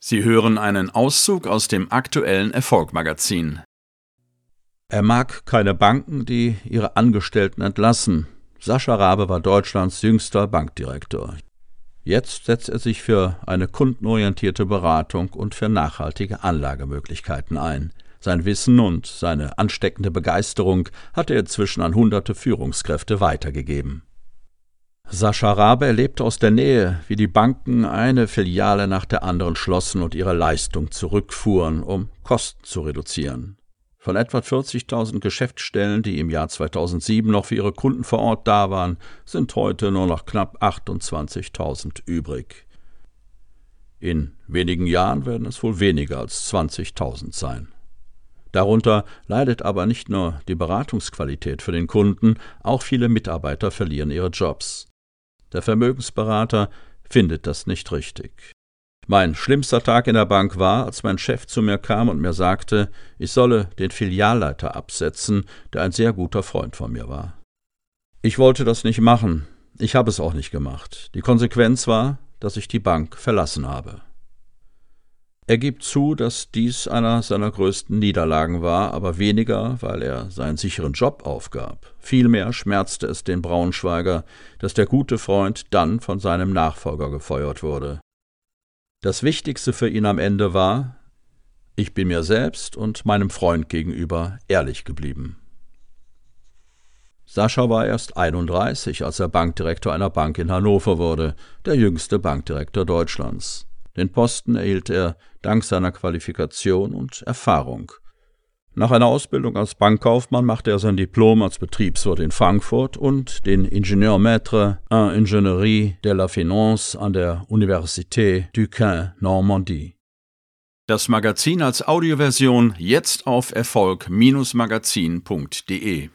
Sie hören einen Auszug aus dem aktuellen Erfolgmagazin. Er mag keine Banken, die ihre Angestellten entlassen. Sascha Rabe war Deutschlands jüngster Bankdirektor. Jetzt setzt er sich für eine kundenorientierte Beratung und für nachhaltige Anlagemöglichkeiten ein. Sein Wissen und seine ansteckende Begeisterung hat er inzwischen an hunderte Führungskräfte weitergegeben. Sascha Rabe erlebte aus der Nähe, wie die Banken eine Filiale nach der anderen schlossen und ihre Leistung zurückfuhren, um Kosten zu reduzieren. Von etwa 40.000 Geschäftsstellen, die im Jahr 2007 noch für ihre Kunden vor Ort da waren, sind heute nur noch knapp 28.000 übrig. In wenigen Jahren werden es wohl weniger als 20.000 sein. Darunter leidet aber nicht nur die Beratungsqualität für den Kunden, auch viele Mitarbeiter verlieren ihre Jobs. Der Vermögensberater findet das nicht richtig. Mein schlimmster Tag in der Bank war, als mein Chef zu mir kam und mir sagte, ich solle den Filialleiter absetzen, der ein sehr guter Freund von mir war. Ich wollte das nicht machen, ich habe es auch nicht gemacht. Die Konsequenz war, dass ich die Bank verlassen habe. Er gibt zu, dass dies einer seiner größten Niederlagen war, aber weniger, weil er seinen sicheren Job aufgab. Vielmehr schmerzte es den Braunschweiger, dass der gute Freund dann von seinem Nachfolger gefeuert wurde. Das Wichtigste für ihn am Ende war, ich bin mir selbst und meinem Freund gegenüber ehrlich geblieben. Sascha war erst 31, als er Bankdirektor einer Bank in Hannover wurde, der jüngste Bankdirektor Deutschlands. Den Posten erhielt er dank seiner Qualifikation und Erfahrung. Nach einer Ausbildung als Bankkaufmann machte er sein Diplom als Betriebswirt in Frankfurt und den Ingenieur Maître en Ingénierie de la Finance an der Université Duquesne Normandie. Das Magazin als Audioversion jetzt auf Erfolg-magazin.de